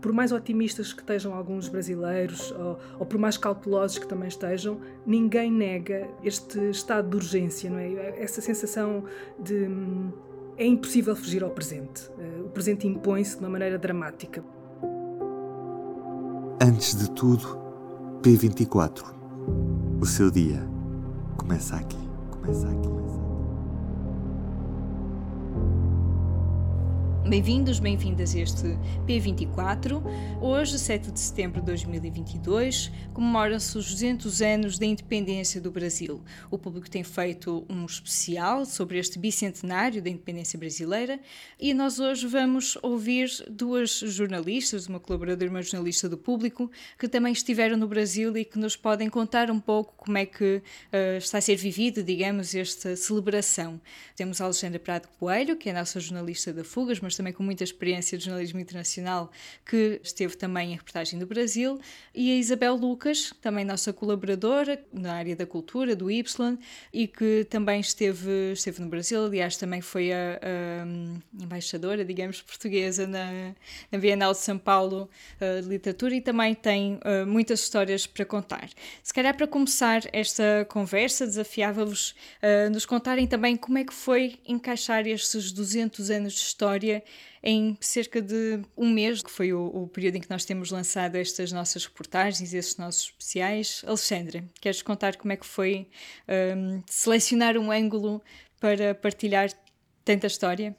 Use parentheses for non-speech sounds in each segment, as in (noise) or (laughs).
por mais otimistas que estejam alguns brasileiros, ou, ou, por mais cautelosos que também estejam, ninguém nega este estado de urgência, não é? Essa sensação de hum, é impossível fugir ao presente. Eh, o presente impõe-se de uma maneira dramática. Antes de tudo, P24. O seu dia começa aqui, começa aqui. Bem-vindos, bem-vindas a este P24. Hoje, 7 de setembro de 2022, comemoram-se os 200 anos da independência do Brasil. O público tem feito um especial sobre este bicentenário da independência brasileira e nós hoje vamos ouvir duas jornalistas, uma colaboradora e uma jornalista do público, que também estiveram no Brasil e que nos podem contar um pouco como é que uh, está a ser vivido, digamos, esta celebração. Temos a Alexandra Prado Coelho, que é a nossa jornalista da Fugas, mas também com muita experiência de jornalismo internacional, que esteve também em reportagem do Brasil, e a Isabel Lucas, também nossa colaboradora na área da cultura, do Y, e que também esteve, esteve no Brasil, aliás, também foi a, a embaixadora, digamos, portuguesa na, na Bienal de São Paulo uh, de Literatura e também tem uh, muitas histórias para contar. Se calhar para começar esta conversa, desafiava-vos uh, nos contarem também como é que foi encaixar estes 200 anos de história em cerca de um mês, que foi o, o, período em que nós temos lançado estas nossas reportagens, estes nossos especiais. Alexandra, queres contar como é que foi um, selecionar um ângulo para partilhar tanta história?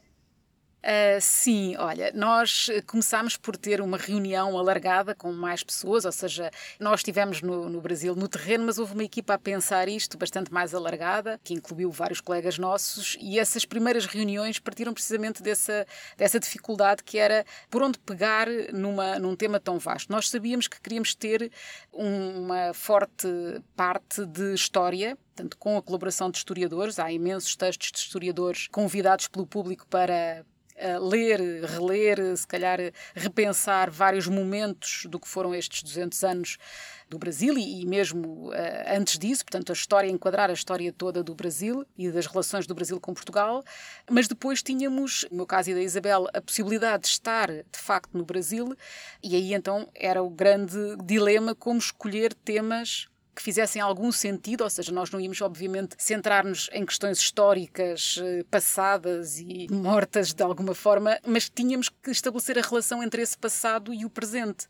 Uh, sim, olha, nós começámos por ter uma reunião alargada com mais pessoas, ou seja, nós estivemos no, no, Brasil no terreno, mas houve uma equipa a pensar isto bastante mais alargada, que incluiu vários colegas nossos, e essas primeiras reuniões partiram precisamente dessa, dessa dificuldade que era por onde pegar numa, num tema tão vasto. Nós sabíamos que queríamos ter um, uma forte parte de história, portanto, com a colaboração de historiadores, há imensos textos de historiadores convidados pelo público para ler, reler, se calhar repensar vários momentos do que foram estes 200 anos do Brasil e, mesmo uh, antes disso, portanto, a história, enquadrar a história toda do Brasil e das relações do Brasil com Portugal, mas depois tínhamos, no meu caso e da Isabel, a possibilidade de estar de facto no Brasil, e aí então era o grande dilema como escolher temas que fizessem algum sentido, ou seja, nós não íamos, obviamente, centrar-nos em questões históricas eh, passadas e mortas de alguma forma, mas tínhamos que estabelecer a relação entre esse passado e o presente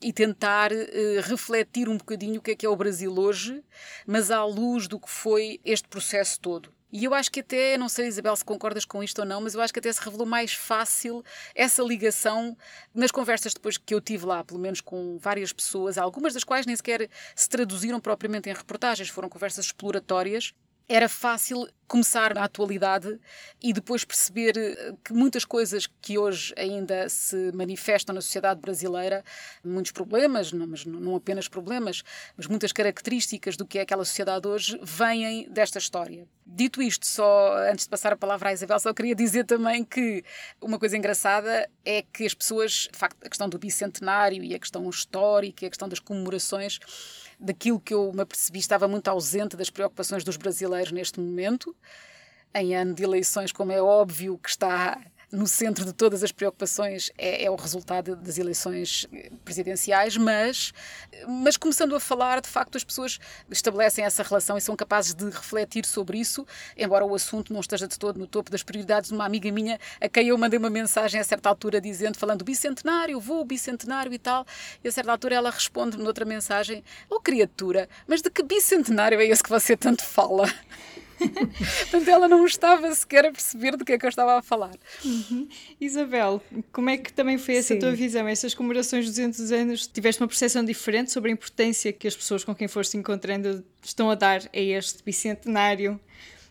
e tentar uh, refletir um bocadinho o que é que é o Brasil hoje, mas à luz do que foi este processo todo. E eu acho que até, não sei Isabel se concordas com isto ou não, mas eu acho que até se revelou mais fácil essa ligação nas conversas depois que eu tive lá, pelo menos com várias pessoas, algumas das quais nem sequer se traduziram propriamente em reportagens, foram conversas exploratórias era fácil começar na atualidade e depois perceber eh, que muitas coisas que hoje ainda se manifestam na sociedade brasileira, muitos problemas, não, mas não apenas problemas, mas muitas características do que é aquela sociedade hoje, vêm desta história. Dito isto, só antes de passar a palavra à Isabel, só queria dizer também que uma coisa engraçada é que as pessoas, de facto, a questão do bicentenário e a questão histórica a questão das comemorações daquilo que eu me apercebi estava muito ausente das preocupações dos brasileiros neste momento. Em ano de eleições, como é óbvio que está no centro de todas as preocupações é, é, o resultado das eleições presidenciais, mas, mas começando a falar, de facto, as pessoas estabelecem essa relação e são capazes de refletir sobre isso, embora o assunto não esteja de todo no topo das prioridades. Uma amiga minha, a quem eu mandei uma mensagem a certa altura dizendo, falando bicentenário, vou bicentenário e tal, e a certa altura ela responde noutra mensagem: Oh criatura, mas de que bicentenário é esse que você tanto fala? (laughs) Portanto, ela não estava sequer a perceber do que é que eu estava a falar. Uhum. Isabel, como é que também foi essa Sim. tua visão? Essas comemorações de 200 anos, tiveste uma percepção diferente sobre a importância que as pessoas com quem foste encontrando estão a dar a este bicentenário?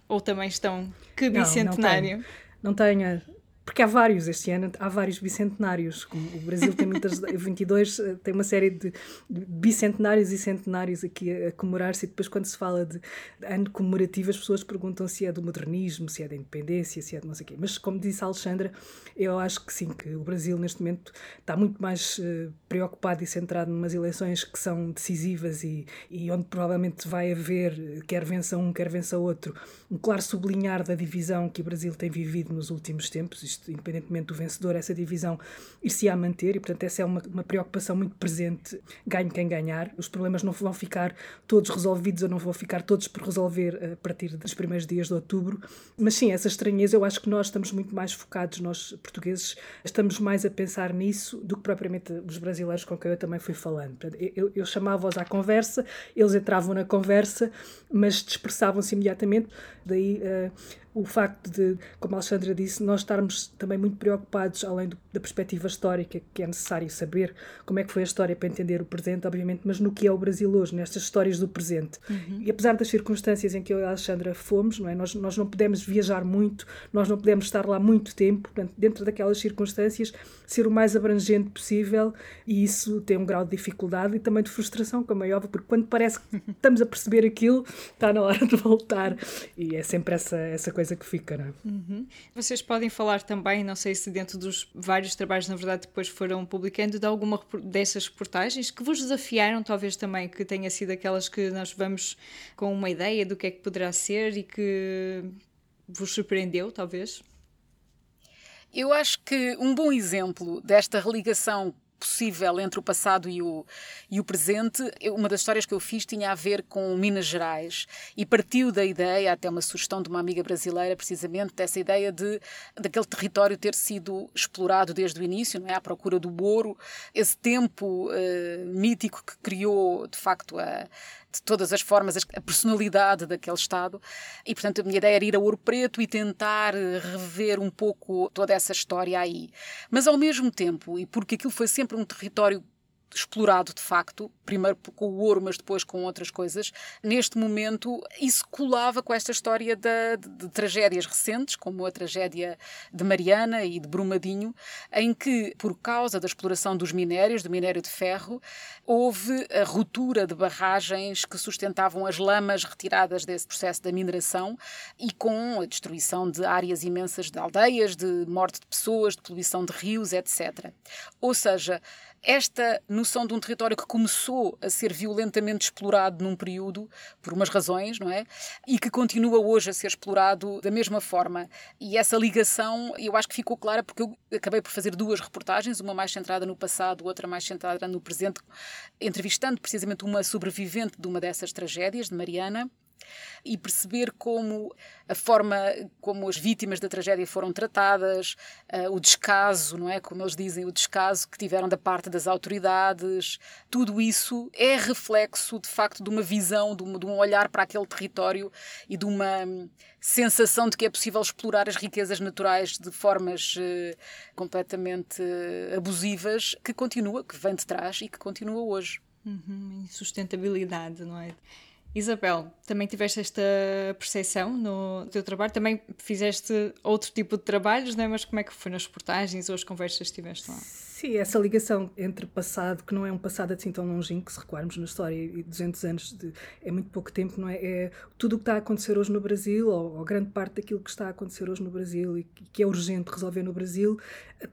Ou também estão. Que bicentenário? Não, não tenho. Não tenho porque há vários este ano, há vários bicentenários. O Brasil tem muitas, (laughs) 22 eh, tem uma série de bicentenários e centenários aqui a, comemorar-se, e depois, quando se fala de ano comemorativo, as pessoas perguntam se é do modernismo, se é da independência, se é de não sei o quê. Mas, como disse a Alexandra, eu acho que sim, que o Brasil neste momento está muito mais uh, preocupado e centrado numas eleições que são decisivas e, e onde provavelmente vai haver, quer vença um, quer vença outro, um claro sublinhar da divisão que o Brasil tem vivido nos últimos tempos independentemente do vencedor, essa divisão ir-se a manter e, portanto, essa é uma, uma preocupação muito presente, ganhe quem ganhar. Os problemas não vão ficar todos resolvidos ou não vão ficar todos por resolver a partir dos primeiros dias de outubro, mas sim, essa estranheza, eu acho que nós estamos muito mais focados, nós portugueses, estamos mais a pensar nisso do que propriamente os brasileiros com quem eu também fui falando. Eu, eu chamava-os à conversa, eles entravam na conversa, mas dispersavam-se imediatamente, daí uh, o facto de, como a Alexandra disse, nós estarmos também muito preocupados, além do, da perspectiva histórica, que é necessário saber como é que foi a história para entender o presente, obviamente, mas no que é o Brasil hoje, nestas histórias do presente. Uhum. E apesar das circunstâncias em que eu e a Alexandra fomos, não é? nós, nós não pudemos viajar muito, nós não pudemos estar lá muito tempo, portanto, dentro daquelas circunstâncias, ser o mais abrangente possível, e isso tem um grau de dificuldade e também de frustração, como é óbvio, porque quando parece que estamos a perceber aquilo, está na hora de voltar. E é sempre essa, essa coisa coisa que fica, não é? Uhum. Vocês podem falar também, não sei se dentro dos vários trabalhos, na verdade, depois foram publicando, de alguma dessas reportagens que vos desafiaram, talvez também, que tenha sido aquelas que nós vamos com uma ideia do que é que poderá ser e que vos surpreendeu, talvez? Eu acho que um bom exemplo desta religação possível entre o passado e o, e o presente. Uma das histórias que eu fiz tinha a ver com Minas Gerais e partiu da ideia, até uma sugestão de uma amiga brasileira, precisamente dessa ideia de daquele território ter sido explorado desde o início, não é? À procura do ouro, esse tempo uh, mítico que criou, de facto, a, de todas as formas a personalidade daquele Estado. E, portanto, a minha ideia era ir a Ouro Preto e tentar rever um pouco toda essa história aí. Mas, ao mesmo tempo, e porque aquilo foi sempre um território explorado de facto, primeiro com o ouro, mas depois com outras coisas. Neste momento, isso colava com esta história de, de, de, tragédias recentes, como a tragédia de Mariana e de Brumadinho, em que, por causa da exploração dos minérios, do minério de ferro, houve a ruptura de barragens que sustentavam as lamas retiradas desse processo da mineração e com a destruição de áreas imensas de aldeias, de morte de pessoas, de poluição de rios, etc. Ou seja, esta noção de um território que começou a ser violentamente explorado num período, por umas razões, não é? E que continua hoje a ser explorado da mesma forma. E essa ligação, eu acho que ficou clara porque eu acabei por fazer duas reportagens, uma mais centrada no passado, outra mais centrada no presente, entrevistando precisamente uma sobrevivente de uma dessas tragédias, de Mariana, e perceber como a forma como as vítimas da tragédia foram tratadas, uh, o descaso, não é? Como eles dizem, o descaso que tiveram da parte das autoridades, tudo isso é reflexo, de facto, de uma visão, de um, de um olhar para aquele território e de uma hum, sensação de que é possível explorar as riquezas naturais de formas uh, completamente uh, abusivas, que continua, que vem de trás e que continua hoje. Uhum, sustentabilidade, não é? Isabel, também tiveste esta percepção no teu trabalho? Também fizeste outro tipo de trabalhos, não é? mas como é que foi nas reportagens ou as conversas que tiveste lá? Sim, essa ligação entre passado, que não é um passado assim tão longínquo, se recuarmos na história, e 200 anos de, é muito pouco tempo, não é? É tudo o que está a acontecer hoje no Brasil, ou, ou, grande parte daquilo que está a acontecer hoje no Brasil e que é urgente resolver no Brasil,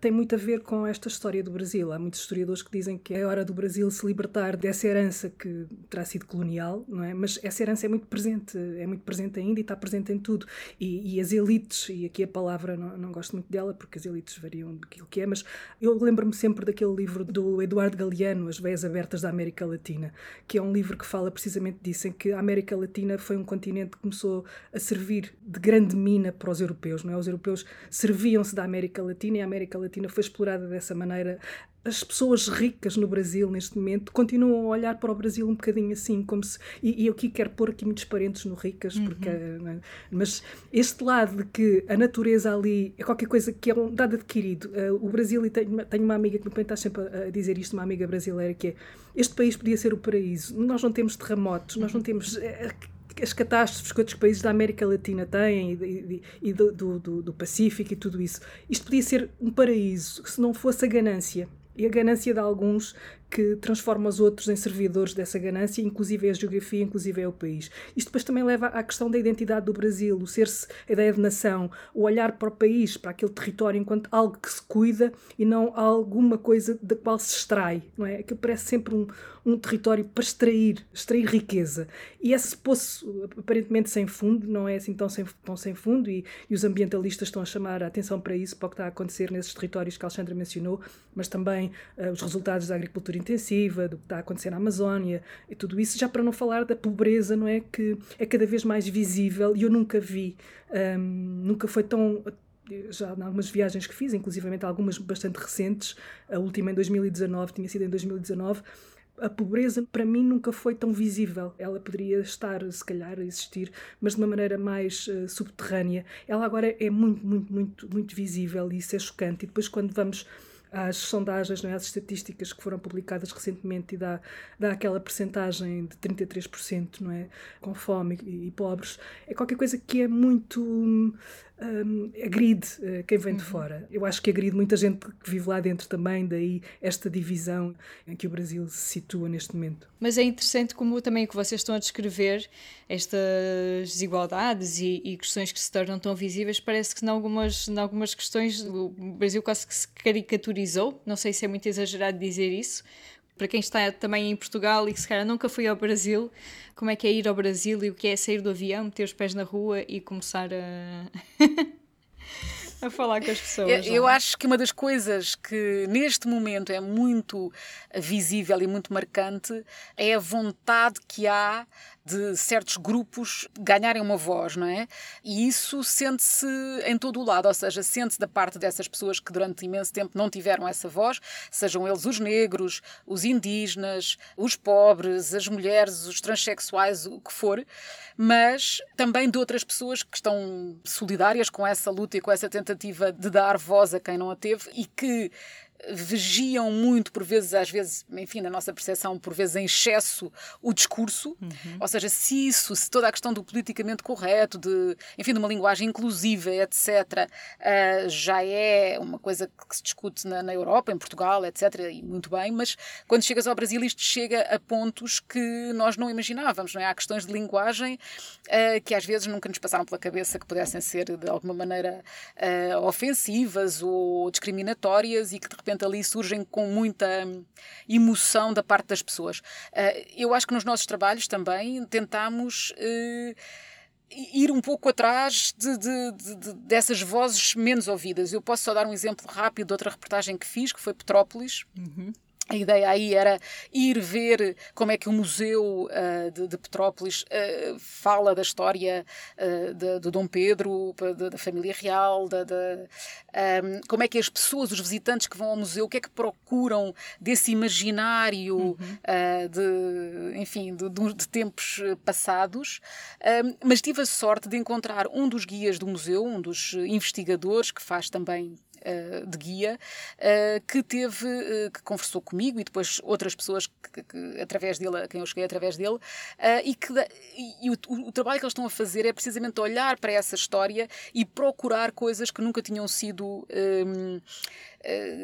tem muito a ver com esta história do Brasil. Há muitos historiadores que dizem que é hora do Brasil se libertar dessa herança que terá sido colonial, não é? Mas essa herança é muito presente, é muito presente ainda e está presente em tudo. E, e as elites, e aqui a palavra não, não gosto muito dela porque as elites variam daquilo que é, mas eu lembro-me lembro-me sempre daquele livro do Eduardo Galeano, As Veias Abertas da América Latina, que é um livro que fala precisamente disso, em que a América Latina foi um continente que começou a servir de grande mina para os europeus. Não é? Os europeus serviam-se da América Latina e a América Latina foi explorada dessa maneira as pessoas ricas no Brasil neste momento continuam a olhar para o Brasil um bocadinho assim, como se. E, e eu aqui quero pôr aqui muitos parentes no ricas, porque. Uhum. É? Mas este lado de que a natureza ali é qualquer coisa que é um dado adquirido. Uh, o Brasil, e tenho, tenho uma amiga que me está sempre a, dizer isto, uma amiga brasileira, que é este país podia ser o paraíso. Nós não temos terremotos, nós não uhum. temos. Uh, as catástrofes que outros países da América Latina têm e, e, e do, do, do, Pacífico e tudo isso. Isto podia ser um paraíso se não fosse a ganância e a ganância de alguns que transforma os outros em servidores dessa ganância, inclusive é a geografia, inclusive é o país. Isto depois também leva à questão da identidade do Brasil, o ser-se a ideia de nação, o olhar para o país, para aquele território enquanto algo que se cuida e não alguma coisa da qual se extrai, não é? Aquilo parece sempre um, um território para extrair, extrair riqueza. E esse poço, aparentemente sem fundo, não é assim tão sem, tão sem fundo, e, e os ambientalistas estão a chamar a atenção para isso, para o que está a acontecer nesses territórios que a Alexandra mencionou, mas também uh, os resultados da agricultura intensiva, do que está a acontecer na Amazónia e tudo isso, já para não falar da pobreza, não é? Que é cada vez mais visível e eu nunca vi, um, nunca foi tão já em algumas viagens que fiz, inclusivamente algumas bastante recentes, a última em 2019, tinha sido em 2019, a pobreza para mim nunca foi tão visível. Ela poderia estar, se calhar, a existir, mas de uma maneira mais uh, subterrânea. Ela agora é muito, muito, muito, muito visível e isso é chocante. E depois, quando vamos às sondagens, não é? às estatísticas que foram publicadas recentemente e dá, dá aquela percentagem de 33% não é? com fome e, e pobres, é qualquer coisa que é muito um, agride uh, quem vem de uhum. fora. Eu acho que agride muita gente que vive lá dentro também, daí esta divisão em que o Brasil se situa neste momento. Mas é interessante como também o que vocês estão a descrever, estas desigualdades e, e, questões que se tornam tão visíveis, parece que em algumas, em algumas questões o Brasil quase que se caricaturizou, não sei se é muito exagerado dizer isso, para quem está também em Portugal e que se calhar nunca foi ao Brasil, como é que é ir ao Brasil e o que é sair do avião, meter os pés na rua e começar a. (laughs) a falar com as pessoas. Eu, eu, acho que uma das coisas que neste momento é muito visível e muito marcante é a vontade que há de certos grupos ganharem uma voz, não é? E isso sente-se em todo o lado, ou seja, sente-se da parte dessas pessoas que durante imenso tempo não tiveram essa voz, sejam eles os negros, os indígenas, os pobres, as mulheres, os transexuais, o que for, mas também de outras pessoas que estão solidárias com essa luta e com essa tentativa de dar voz a quem não a teve e que vigiam muito, por vezes, às vezes, enfim, na nossa percepção, por vezes em excesso, o discurso. Uhum. Ou seja, se isso, se toda a questão do politicamente correto, de, enfim, de uma linguagem inclusiva, etc., uh, já é uma coisa que se discute na, na, Europa, em Portugal, etc., e muito bem, mas quando chegas ao Brasil, isto chega a pontos que nós não imaginávamos, não é? Há questões de linguagem uh, que às vezes nunca nos passaram pela cabeça que pudessem ser, de alguma maneira, uh, ofensivas ou discriminatórias e que, de repente, repente ali surgem com muita emoção da parte das pessoas. Uh, eu acho que nos nossos trabalhos também tentamos. Uh, ir um pouco atrás de, de, de, dessas vozes menos ouvidas. Eu posso só dar um exemplo rápido de outra reportagem que fiz, que foi Petrópolis. Uhum. A ideia aí era ir ver como é que o Museu uh, de, de, Petrópolis uh, fala da história uh, de, de, Dom Pedro, da família real, de, um, como é que as pessoas, os visitantes que vão ao museu, o que é que procuram desse imaginário uhum. de, enfim, de, de tempos passados. mas tive a sorte de encontrar um dos guias do museu, um dos investigadores que faz também uh, de guia uh, que teve, uh, que conversou comigo e depois outras pessoas que, que, através dele, a quem eu cheguei através dele, e que e o, o, trabalho que eles estão a fazer é precisamente olhar para essa história e procurar coisas que nunca tinham sido um,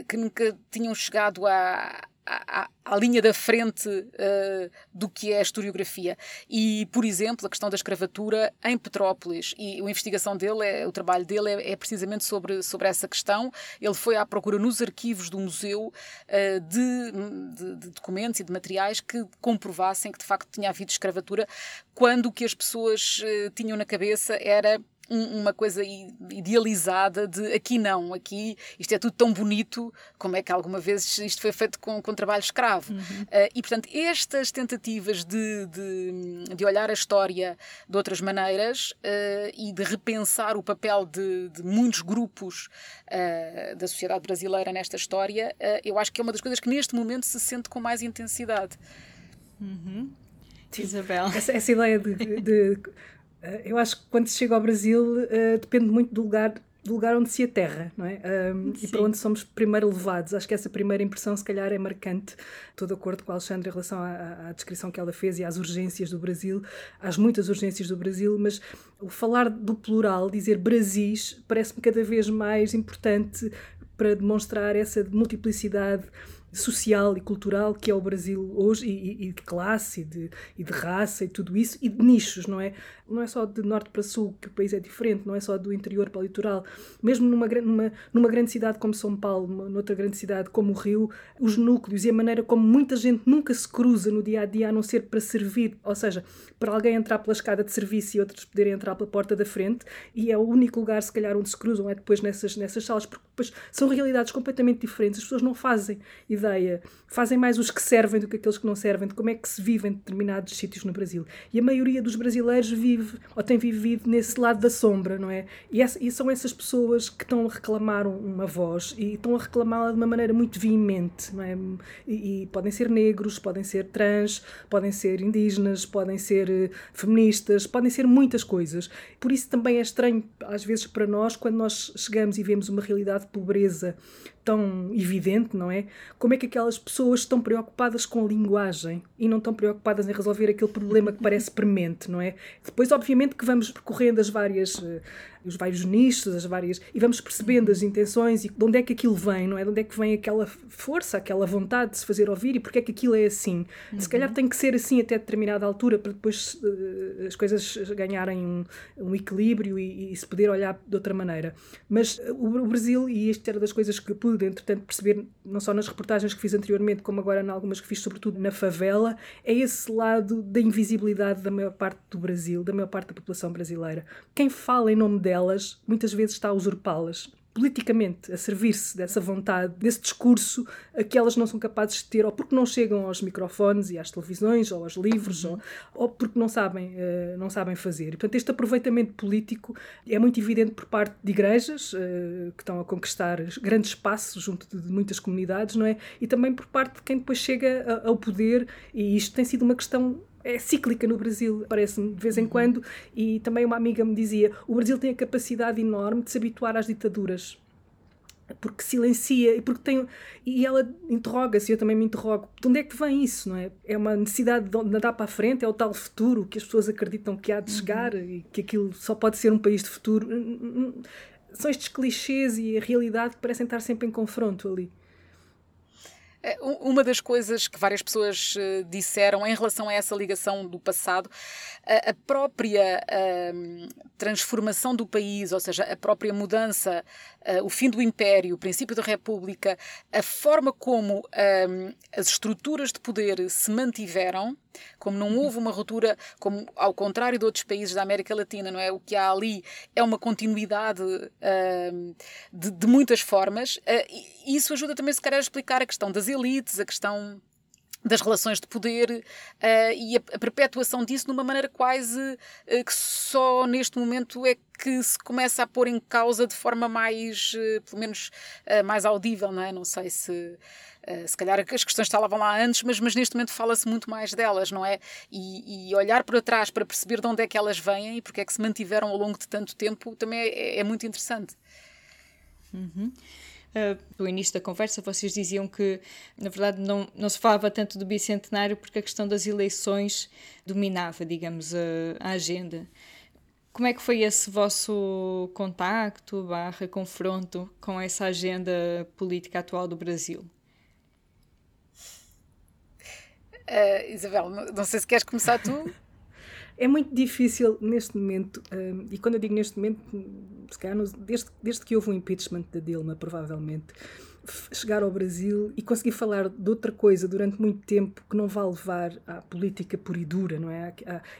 que nunca tinham chegado a à, à, linha da frente uh, do que é a historiografia. E, por exemplo, a questão da escravatura em Petrópolis. E a investigação dele, é, o trabalho dele é, é precisamente sobre, sobre essa questão. Ele foi à procura nos arquivos do museu uh, de, de, de, documentos e de materiais que comprovassem que de facto tinha havido escravatura, quando o que as pessoas uh, tinham na cabeça era um, uma coisa idealizada de aqui não, aqui isto é tudo tão bonito, como é que alguma vez isto foi feito com, com trabalho escravo. Uhum. Uh, e, portanto, estas tentativas de, de, de, olhar a história de outras maneiras uh, e de repensar o papel de, de muitos grupos uh, da sociedade brasileira nesta história, eu acho que é uma das coisas que neste momento se sente com mais intensidade. Uhum. Isabel. Essa, essa ideia de, de eu acho que quando se chega ao Brasil uh, depende muito do lugar, do lugar onde se aterra, não é? Um, e para onde somos primeiro levados. Acho que essa primeira impressão, se calhar, é marcante. Estou de acordo com a Alexandra em relação à, à, descrição que ela fez e às urgências do Brasil, às muitas urgências do Brasil, mas o falar do plural, dizer Brasis, parece-me cada vez mais importante para demonstrar essa multiplicidade social e cultural que é o Brasil hoje, e, e de classe, e de, e de, raça, e tudo isso, e de nichos, não é? Não é só de norte para sul que o país é diferente, não é só do interior para o litoral. Mesmo numa, numa, numa grande cidade como São Paulo, noutra grande cidade como o Rio, os núcleos e a maneira como muita gente nunca se cruza no dia a dia, a não ser para servir, ou seja, para alguém entrar pela escada de serviço e outros poderem entrar pela porta da frente, e é o único lugar, se calhar, onde se cruzam, é depois nessas, nessas salas, porque depois são realidades completamente diferentes, as pessoas não fazem ideia, fazem mais os que servem do que aqueles que não servem, de como é que se vive em determinados sítios no Brasil. E a maioria dos brasileiros vive ou tem vivido nesse lado da sombra, não é? E, essa, e são essas pessoas que estão a reclamar uma voz e estão a reclamá-la de uma maneira muito veemente, não é? E, e, podem ser negros, podem ser trans, podem ser indígenas, podem ser uh, feministas, podem ser muitas coisas. Por isso também é estranho, às vezes, para nós, quando nós chegamos e vemos uma realidade de pobreza tão evidente, não é? Como é que aquelas pessoas estão preocupadas com a linguagem e não estão preocupadas em resolver aquele problema que parece premente, não é? Depois, obviamente, que vamos percorrendo as várias eh, os vários nichos, as várias. e vamos percebendo as intenções e de onde é que aquilo vem, não é? De onde é que vem aquela força, aquela vontade de se fazer ouvir e porque é que aquilo é assim. Uhum. Se calhar tem que ser assim até determinada altura para depois uh, as coisas ganharem um, um equilíbrio e, e, se poder olhar de outra maneira. Mas uh, o, Brasil, e isto era das coisas que eu pude, entretanto, perceber, não só nas reportagens que fiz anteriormente, como agora em algumas que fiz, sobretudo na favela, é esse lado da invisibilidade da maior parte do Brasil, da maior parte da população brasileira. Quem fala em nome delas muitas vezes está a usurpá-las politicamente, a servir-se dessa vontade, desse discurso a que elas não são capazes de ter, ou porque não chegam aos microfones e às televisões, ou aos livros, ou, ou porque não sabem, uh, não sabem fazer. E, portanto, este aproveitamento político é muito evidente por parte de igrejas, uh, que estão a conquistar grandes espaços junto de, de, muitas comunidades, não é? E também por parte de quem depois chega a, ao poder, e isto tem sido uma questão é cíclica no Brasil, parece-me, de vez em uhum. quando. E também uma amiga me dizia: o Brasil tem a capacidade enorme de se habituar às ditaduras porque silencia e porque tem e ela interroga-se eu também me interrogo de onde é que vem isso não é é uma necessidade de andar para a frente é o tal futuro que as pessoas acreditam que há de chegar uhum. e que aquilo só pode ser um país de futuro são estes clichês e a realidade que parecem estar sempre em confronto ali uma das coisas que várias pessoas eh, disseram em relação a essa ligação do passado, a própria hum, transformação do país, ou seja, a própria mudança, eh, o fim do Império, o princípio da República, a forma como hum, as estruturas de poder se mantiveram, como não houve uma ruptura, como ao contrário de outros países da América Latina, não é? O que há ali é uma continuidade hum, de, de, muitas formas. Eh, e isso ajuda também, se calhar, a explicar a questão das elites, a questão das relações de poder uh, e a, a, perpetuação disso de uma maneira quase uh, que só neste momento é que se começa a pôr em causa de forma mais, uh, pelo menos, mais audível, não é? Não sei se. se calhar as questões estavam lá antes, mas, mas neste momento fala-se muito mais delas, não é? E, e, olhar para trás para perceber de onde é que elas vêm e porque é que se mantiveram ao longo de tanto tempo também é, é muito interessante. Uhum uh, no início da conversa, vocês diziam que, na verdade, não, não se falava tanto do bicentenário porque a questão das eleições dominava, digamos, a, a agenda. Como é que foi esse vosso contacto, barra, confronto com essa agenda política atual do Brasil? Uh, Isabel, não sei se queres começar tu. (laughs) É muito difícil neste momento, um, e quando eu digo neste momento, se calhar desde, desde que houve o um impeachment da Dilma, provavelmente, chegar ao Brasil e conseguir falar de outra coisa durante muito tempo que não vá levar à política pura e dura, não é?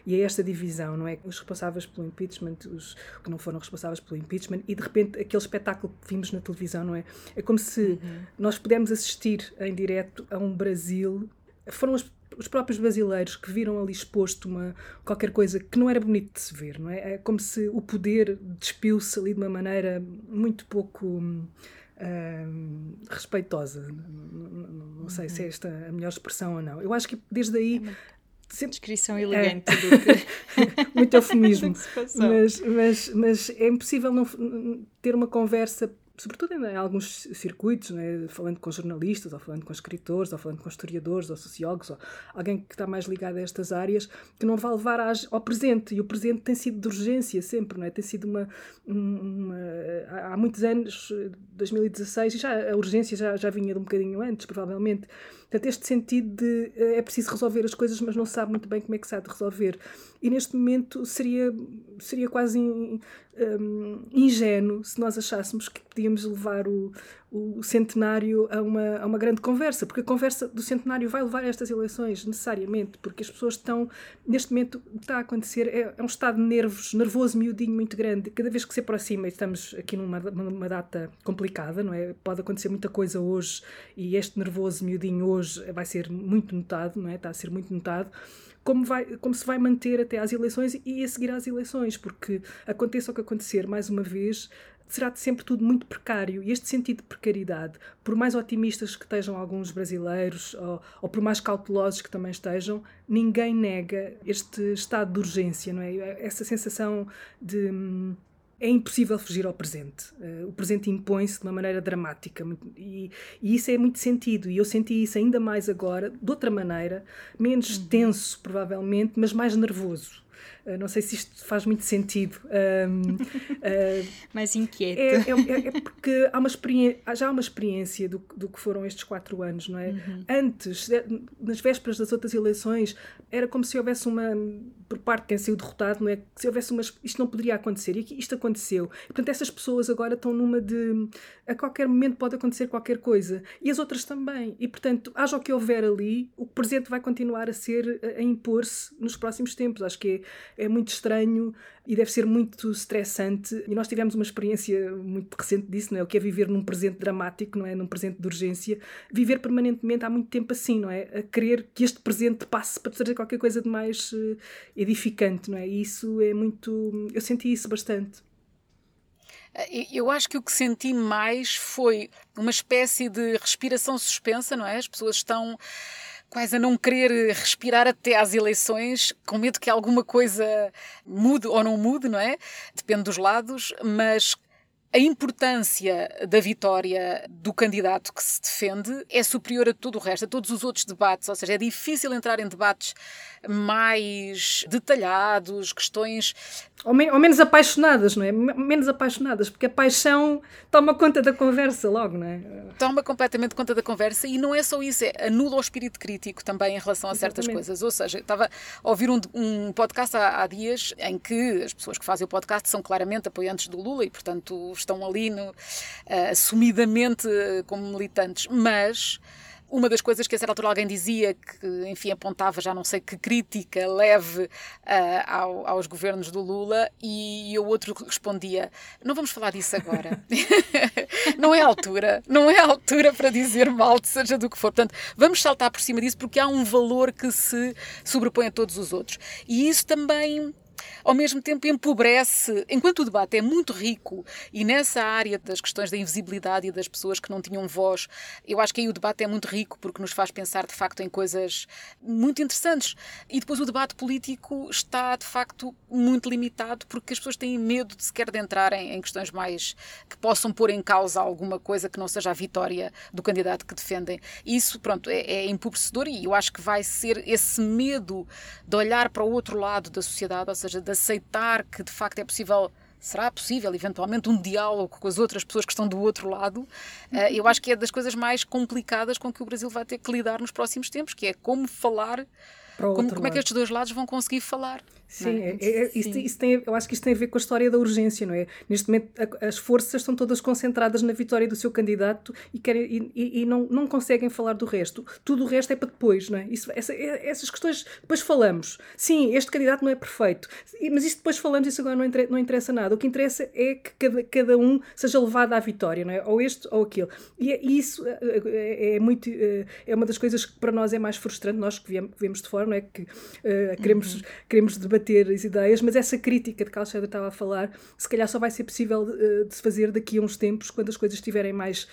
e a esta divisão, não é? Os responsáveis pelo impeachment, os que não foram responsáveis pelo impeachment, e de repente aquele espetáculo que vimos na televisão, não é? É como se uhum. nós pudéssemos assistir em direto a um Brasil. Foram as os próprios brasileiros que viram ali exposto uma, qualquer coisa que não era bonito de se ver, não é? É como se o poder despiu-se ali de uma maneira muito pouco uh, respeitosa. Não, não, não sei uhum. se é esta a melhor expressão ou não. Eu acho que desde aí. É Sempre... Descrição elegante é. do (laughs) que... muito eufemismo. (laughs) mas, mas, mas é impossível não ter uma conversa sobretudo em, alguns circuitos, né, falando com jornalistas, ou falando com escritores, ou falando com historiadores, ou sociólogos, ou alguém que está mais ligado a estas áreas, que não vai levar ao presente. E o presente tem sido de urgência sempre, não é? Tem sido uma. uma há muitos anos, 2016, e já a urgência já, já vinha de um bocadinho antes, provavelmente. Portanto, este sentido de é preciso resolver as coisas, mas não sabe muito bem como é que se há de resolver. E neste momento seria, seria quase in, um, ingênuo se nós achássemos que podíamos levar o, o centenário a uma, a uma grande conversa, porque a conversa do centenário vai levar a estas eleições, necessariamente, porque as pessoas estão, neste momento, está a acontecer, é, é um estado de nervos, nervoso, miudinho, muito grande. Cada vez que se aproxima, e estamos aqui numa, numa data complicada, não é? Pode acontecer muita coisa hoje e este nervoso, miudinho, hoje vai ser muito notado, não é? Está a ser muito notado como, vai, como se vai manter até às eleições e a seguir às eleições, porque aconteça o que acontecer, mais uma vez, será sempre tudo muito precário. E este sentido de precariedade, por mais otimistas que estejam alguns brasileiros, ou, ou, por mais cautelosos que também estejam, ninguém nega este estado de urgência, não é? Essa sensação de hum, é impossível fugir ao presente. Uh, o presente impõe-se de uma maneira dramática e, e, isso é muito sentido. E eu senti isso ainda mais agora, de outra maneira, menos uhum. tenso, provavelmente, mas mais nervoso. Uh, não sei se isto faz muito sentido. Um, uh, (laughs) Mais inquieto. É, é, é, porque há uma já há uma experiência do, do que foram estes quatro anos, não é? Uhum. Antes, nas vésperas das outras eleições, era como se houvesse uma, por parte de quem saiu derrotado, não é? Se houvesse uma. Isto não poderia acontecer. E isto aconteceu. E, portanto, essas pessoas agora estão numa de. A qualquer momento pode acontecer qualquer coisa. E as outras também. E, portanto, haja o que houver ali, o presente vai continuar a ser. a, a impor-se nos próximos tempos. Acho que é muito estranho e deve ser muito estressante. E nós tivemos uma experiência muito recente disso, não é? O que é viver num presente dramático, não é? Num presente de urgência. Viver permanentemente há muito tempo assim, não é? A querer que este presente passe para trazer qualquer coisa de mais uh, edificante, não é? E isso é muito. Eu senti isso bastante. Eh, eu acho que o que senti mais foi uma espécie de respiração suspensa, não é? As pessoas estão quase a não querer respirar até às eleições, com medo que alguma coisa mude ou não mude, não é? Depende dos lados, mas a importância da vitória do candidato que se defende é superior a todo o resto, a todos os outros debates. Ou seja, é difícil entrar em debates mais detalhados, questões. Ou, ou, menos apaixonadas, não é? Menos apaixonadas, porque a paixão toma conta da conversa logo, não é? Toma completamente conta da conversa e não é só isso, é anula o espírito crítico também em relação a certas Exatamente. coisas. Ou seja, estava a ouvir um, um podcast há, há, dias em que as pessoas que fazem o podcast são claramente apoiantes do Lula e, portanto, estão ali no, uh, assumidamente como militantes, mas uma das coisas que a certa altura alguém dizia, que enfim apontava já não sei que crítica leve uh, ao, aos governos do Lula, e o outro respondia: Não vamos falar disso agora. (laughs) não é altura, não é altura para dizer mal, seja do que for. Portanto, vamos saltar por cima disso porque há um valor que se sobrepõe a todos os outros. E isso também ao mesmo tempo empobrece, enquanto o debate é muito rico e nessa área das questões da invisibilidade e das pessoas que não tinham voz, eu acho que aí o debate é muito rico porque nos faz pensar de facto em coisas muito interessantes. E depois o debate político está de facto muito limitado porque as pessoas têm medo de sequer de entrar em, questões mais que possam pôr em causa alguma coisa que não seja a vitória do candidato que defendem. Isso, pronto, é, é empobrecedor e eu acho que vai ser esse medo de olhar para o outro lado da sociedade, ou seja, seja, de aceitar que de facto é possível será possível eventualmente um diálogo com as outras pessoas que estão do outro lado, uh, eu acho que é das coisas mais complicadas com que o Brasil vai ter que lidar nos próximos tempos, que é como falar, como, como é que estes dois lados vão conseguir falar. Sim, é? É, é, isso, isso, tem, eu acho que isto tem a ver com a história da urgência, não é? Neste momento, a, as forças estão todas concentradas na vitória do seu candidato e, querem, e, e, não, não conseguem falar do resto. Tudo o resto é para depois, não é? Isso, essa, é, essas questões depois falamos. Sim, este candidato não é perfeito, mas isso depois falamos, isso agora não interessa, não interessa nada. O que interessa é que cada, cada um seja levado à vitória, não é? Ou este ou aquele. E, isso é, é, muito. É uma das coisas que para nós é mais frustrante, nós que vemos de fora, não é? Que uh, queremos, uhum. queremos debater as ideias, mas essa crítica de que a Alexandra estava a falar, se calhar só vai ser possível uh, de se fazer daqui a uns tempos, quando as coisas estiverem mais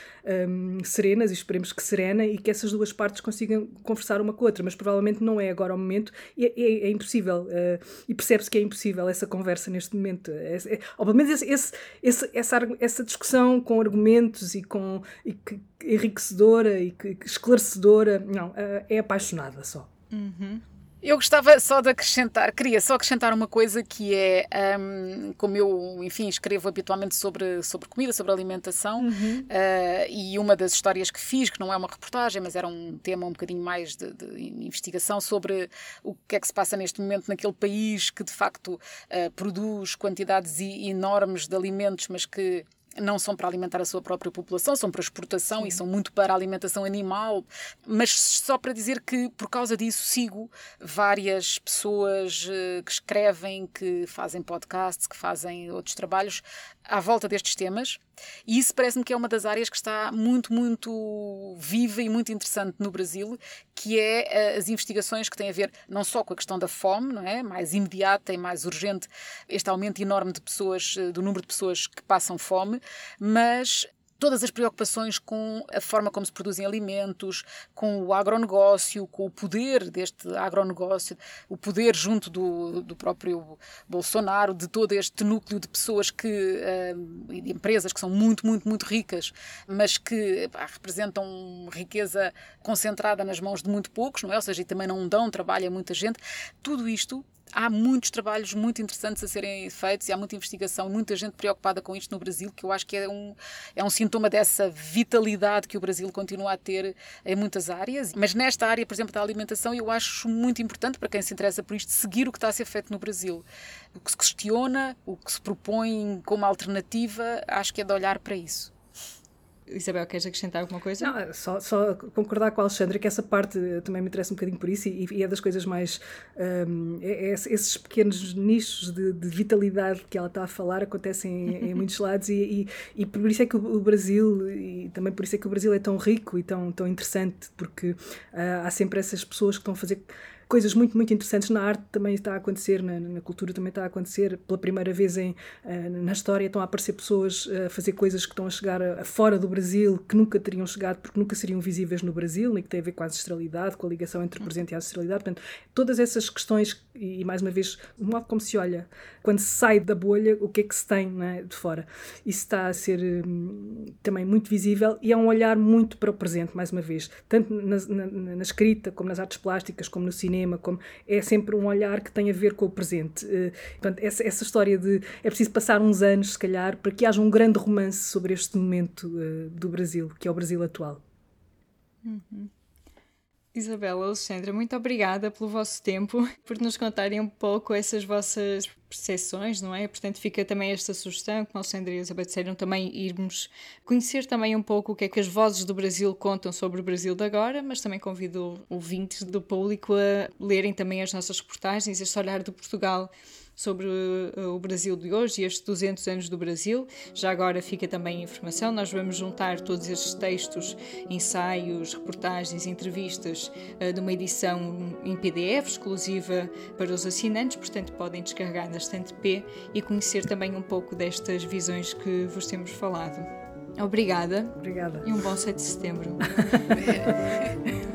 um, serenas, e esperemos que serena, e que essas duas partes consigam conversar uma com a outra, mas provavelmente não é agora o momento, e é, é, é impossível, uh, e percebe-se que é impossível essa conversa neste momento. É, é, ou pelo menos esse, esse, esse, essa, essa discussão com argumentos e com e que, enriquecedora e que, esclarecedora, não, uh, é apaixonada só. Uhum. Eu gostava só de acrescentar, queria só acrescentar uma coisa que é, um, como eu, enfim, escrevo habitualmente sobre, sobre comida, sobre alimentação, uhum. uh, e uma das histórias que fiz, que não é uma reportagem, mas era um tema um bocadinho mais de, de investigação sobre o que é que se passa neste momento naquele país que de facto uh, produz quantidades enormes de alimentos, mas que não são para alimentar a sua própria população, são para exportação Sim. e são muito para a alimentação animal, mas só para dizer que por causa disso sigo várias pessoas uh, que escrevem, que fazem podcasts, que fazem outros trabalhos à volta destes temas. E isso parece-me que é uma das áreas que está muito, muito viva e muito interessante no Brasil, que é uh, as investigações que têm a ver não só com a questão da fome, não é? mais imediata e mais urgente, este aumento enorme de pessoas, uh, do número de pessoas que passam fome, mas todas as preocupações com a forma como se produzem alimentos, com o agronegócio, com o poder deste agronegócio, o poder junto do, do próprio Bolsonaro, de todo este núcleo de pessoas que, uh, e de empresas que são muito, muito, muito ricas, mas que pá, representam riqueza concentrada nas mãos de muito poucos, não é? Ou seja, e também não dão trabalho a muita gente. Tudo isto há muitos trabalhos muito interessantes a serem feitos e há muita investigação, muita gente preocupada com isto no Brasil, que eu acho que é um, é um sintoma dessa vitalidade que o Brasil continua a ter em muitas áreas. Mas nesta área, por exemplo, da alimentação, eu acho muito importante para quem se interessa por isto seguir o que está a ser feito no Brasil. O que se questiona, o que se propõe como alternativa, acho que é de olhar para isso. Isabel, queres acrescentar alguma coisa? Não, só, só concordar com a Alexandra que essa parte também me interessa um bocadinho por isso e, e é das coisas mais. Um, é, é, esses pequenos nichos de, de, vitalidade que ela está a falar acontecem em, em (laughs) muitos lados e, e, e, por isso é que o, Brasil, e também por isso é que o Brasil é tão rico e tão, tão interessante, porque uh, há sempre essas pessoas que estão a fazer coisas muito, muito interessantes na arte também está a acontecer, na, na cultura também está a acontecer. Pela primeira vez em, uh, na história estão a aparecer pessoas a fazer coisas que estão a chegar a, a, fora do Brasil, que nunca teriam chegado porque nunca seriam visíveis no Brasil, e que tem a ver com a ancestralidade, com a ligação entre o presente e a ancestralidade. Portanto, todas essas questões, e, mais uma vez, o modo como se olha, quando se sai da bolha, o que é que se tem né, de fora. Isso está a ser hum, também muito visível e é um olhar muito para o presente, mais uma vez, tanto na, na, na escrita, como nas artes plásticas, como no cinema cinema, como é sempre um olhar que tem a ver com o presente. Uh, portanto, essa, essa história de é preciso passar uns anos, se calhar, para que haja um grande romance sobre este momento uh, do Brasil, que é o Brasil atual. Uhum. Isabela, Alexandra, muito obrigada pelo vosso tempo, (laughs) por nos contarem um pouco essas vossas percepções, não é? Portanto, fica também esta sugestão, como Alexandra e Isabel disseram, também irmos conhecer também um pouco o que é que as vozes do Brasil contam sobre o Brasil de agora, mas também convido ouvintes do público a lerem também as nossas reportagens, este olhar do Portugal sobre eh, o Brasil de hoje e estes 200 anos do Brasil. Já agora fica também a informação, nós vamos juntar todos estes textos, ensaios, reportagens, entrevistas eh, de uma edição em PDF exclusiva para os assinantes, portanto podem descarregar na estante P e conhecer também um pouco destas visões que vos temos falado. Obrigada. Obrigada. E um bom 7 de setembro. (laughs)